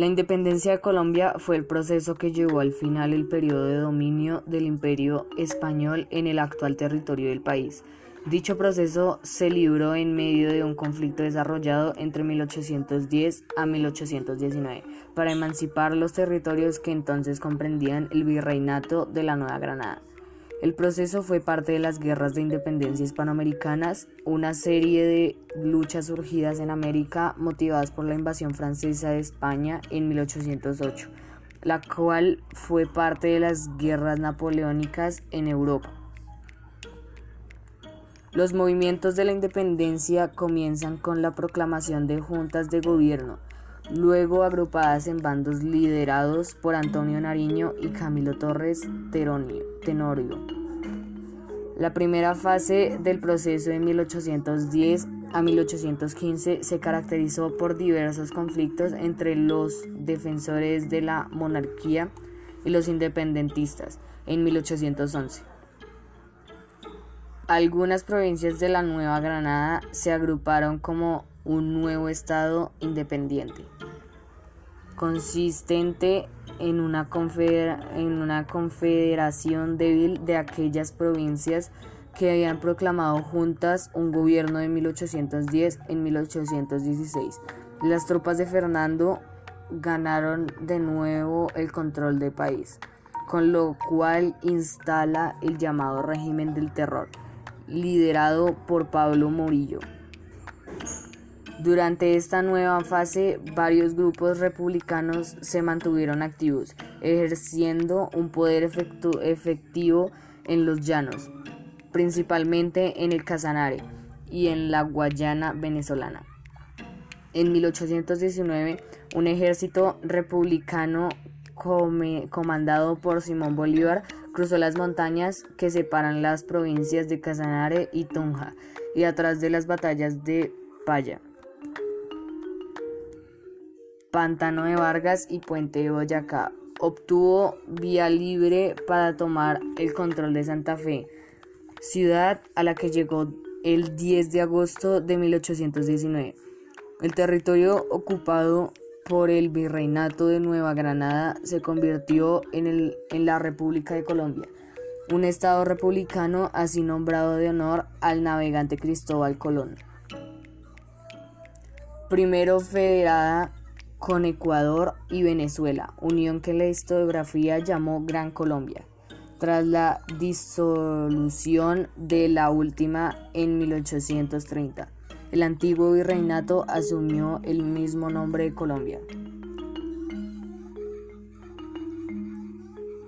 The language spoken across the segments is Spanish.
La independencia de Colombia fue el proceso que llevó al final el periodo de dominio del imperio español en el actual territorio del país. Dicho proceso se libró en medio de un conflicto desarrollado entre 1810 a 1819 para emancipar los territorios que entonces comprendían el virreinato de la Nueva Granada. El proceso fue parte de las guerras de independencia hispanoamericanas, una serie de luchas surgidas en América motivadas por la invasión francesa de España en 1808, la cual fue parte de las guerras napoleónicas en Europa. Los movimientos de la independencia comienzan con la proclamación de juntas de gobierno, luego agrupadas en bandos liderados por Antonio Nariño y Camilo Torres Tenorio. La primera fase del proceso de 1810 a 1815 se caracterizó por diversos conflictos entre los defensores de la monarquía y los independentistas en 1811. Algunas provincias de la Nueva Granada se agruparon como un nuevo estado independiente, consistente en una, en una confederación débil de aquellas provincias que habían proclamado juntas un gobierno de 1810 en 1816. Las tropas de Fernando ganaron de nuevo el control del país, con lo cual instala el llamado régimen del terror, liderado por Pablo Morillo. Durante esta nueva fase, varios grupos republicanos se mantuvieron activos, ejerciendo un poder efectivo en los llanos, principalmente en el Casanare y en la Guayana venezolana. En 1819, un ejército republicano comandado por Simón Bolívar cruzó las montañas que separan las provincias de Casanare y Tunja y atrás de las batallas de Paya. Pantano de Vargas y Puente de Boyacá. Obtuvo vía libre para tomar el control de Santa Fe, ciudad a la que llegó el 10 de agosto de 1819. El territorio ocupado por el virreinato de Nueva Granada se convirtió en, el, en la República de Colombia, un estado republicano así nombrado de honor al navegante Cristóbal Colón. Primero federada con Ecuador y Venezuela, unión que la historiografía llamó Gran Colombia, tras la disolución de la última en 1830. El antiguo virreinato asumió el mismo nombre de Colombia.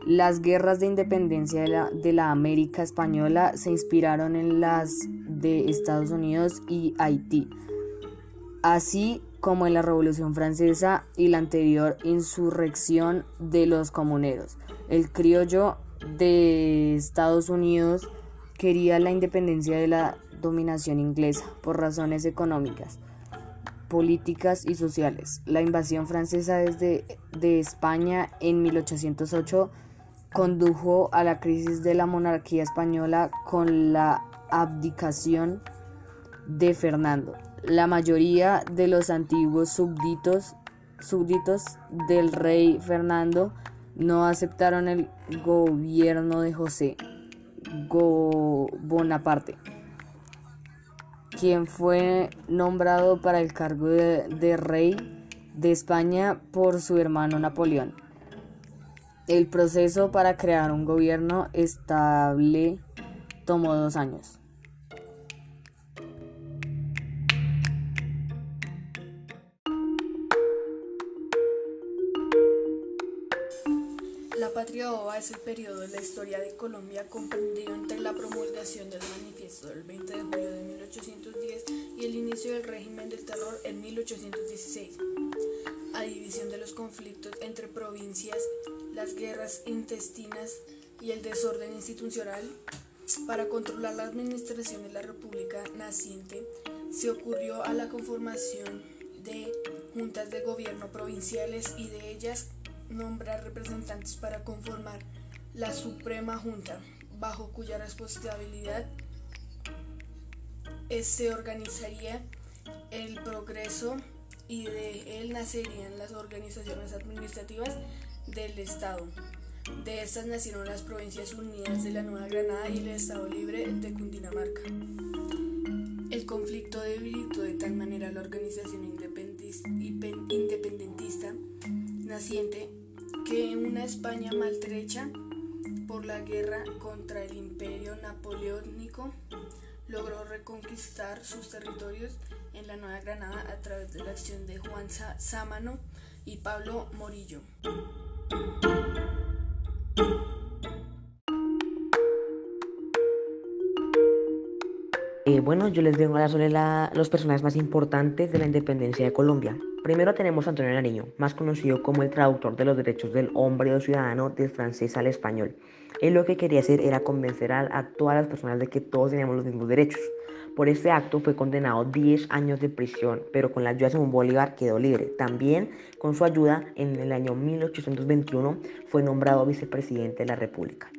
Las guerras de independencia de la, de la, América Española se inspiraron en las de Estados Unidos y Haití, así como en la Revolución Francesa y la anterior insurrección de los comuneros. El criollo de Estados Unidos quería la independencia de la dominación inglesa por razones económicas, políticas y sociales. La invasión francesa desde de España en 1808 condujo a la crisis de la monarquía española con la abdicación de Fernando. La mayoría de los antiguos súbditos, súbditos del rey Fernando no aceptaron el gobierno de José Bonaparte, quien fue nombrado para el cargo de, de rey de España por su hermano Napoleón. El proceso para crear un gobierno estable tomó dos años. Es el periodo de la historia de Colombia comprendido entre la promulgación del manifiesto del 20 de julio de 1810 y el inicio del régimen del terror en 1816. A división de los conflictos entre provincias, las guerras intestinas y el desorden institucional, para controlar la administración de la República naciente, se ocurrió a la conformación de juntas de gobierno provinciales y de ellas nombrar representantes para conformar la Suprema Junta, bajo cuya responsabilidad se organizaría el progreso y de él nacerían las organizaciones administrativas del Estado. De estas nacieron las Provincias Unidas de la Nueva Granada y el Estado Libre de Cundinamarca. El conflicto debilitó de tal manera la organización independentista naciente que una España maltrecha por la guerra contra el imperio napoleónico logró reconquistar sus territorios en la Nueva Granada a través de la acción de Juan Sámano y Pablo Morillo. Eh, bueno, yo les vengo a hablar sobre los personajes más importantes de la independencia de Colombia. Primero tenemos a Antonio Nariño, más conocido como el traductor de los derechos del hombre del ciudadano del francés al español. Él lo que quería hacer era convencer a, todas las personas de que todos teníamos los mismos derechos. Por este acto fue condenado 10 años de prisión, pero con la ayuda de Simón Bolívar quedó libre. También con su ayuda, en el año 1821 fue nombrado vicepresidente de la República.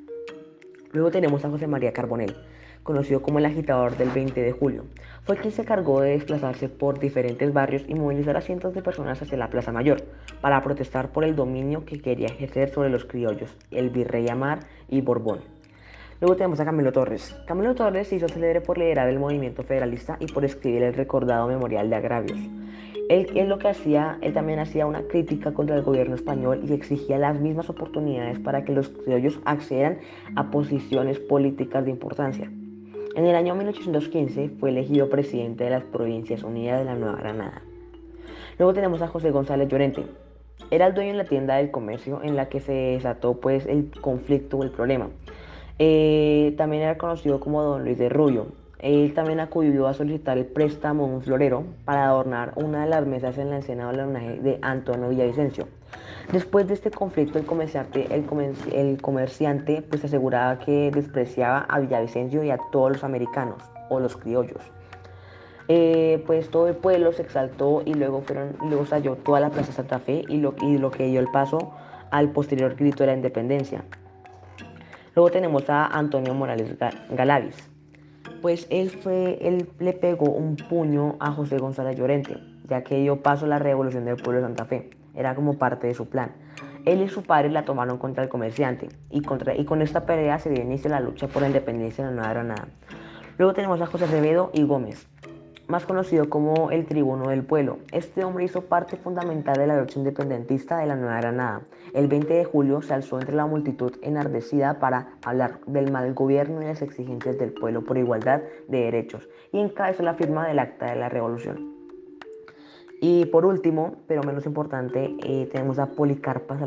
Luego tenemos a José María Carbonell, conocido como el agitador del 20 de julio. Fue quien se cargó de desplazarse por diferentes barrios y movilizar a cientos de personas hacia la Plaza Mayor para protestar por el dominio que quería ejercer sobre los criollos, el virrey Amar y Borbón. Luego tenemos a Camilo Torres. Camilo Torres se hizo célebre por liderar el movimiento federalista y por escribir el recordado Memorial de Agravios. Él, él, lo que hacía, él también hacía una crítica contra el gobierno español y exigía las mismas oportunidades para que los criollos accedan a posiciones políticas de importancia. En el año 1815 fue elegido presidente de las Provincias Unidas de la Nueva Granada. Luego tenemos a José González Llorente. Era el dueño de la tienda del comercio en la que se desató pues el conflicto o el problema. Eh, también era conocido como Don Luis de Rubio. Él también acudió a solicitar el préstamo a un florero para adornar una de las mesas en la escena homenaje de Antonio Villavicencio. Después de este conflicto, el comerciante, pues aseguraba que despreciaba a Villavicencio y a todos los americanos o los criollos. Eh, pues todo el pueblo se exaltó y luego, fueron, luego salió toda la Plaza Santa Fe y lo, y lo que dio el paso al posterior grito de la independencia. Luego tenemos a Antonio Morales Galavis. Pues él, fue, él le pegó un puño a José González Llorente, ya que dio paso a la revolución del pueblo de Santa Fe era como parte de su plan. Él y su padre la tomaron contra el comerciante y, contra, y con esta pelea se dio inicio a la lucha por la independencia de la Nueva Granada. Luego tenemos a José Acevedo y Gómez, más conocido como el tribuno del pueblo. Este hombre hizo parte fundamental de la lucha independentista de la Nueva Granada. El 20 de julio se alzó entre la multitud enardecida para hablar del mal gobierno y las exigencias del pueblo por igualdad de derechos y encabezó la firma del acta de la revolución. Y por último, pero menos importante, eh, tenemos a Policarpa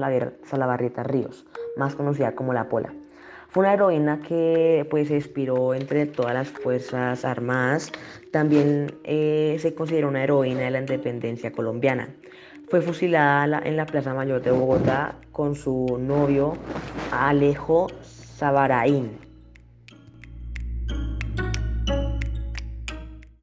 Salabarrieta Ríos, más conocida como La Pola. Fue una heroína que pues, se inspiró entre todas las Fuerzas Armadas. También eh, se considera una heroína de la independencia colombiana. Fue fusilada en la Plaza Mayor de Bogotá con su novio Alejo Sabaraín.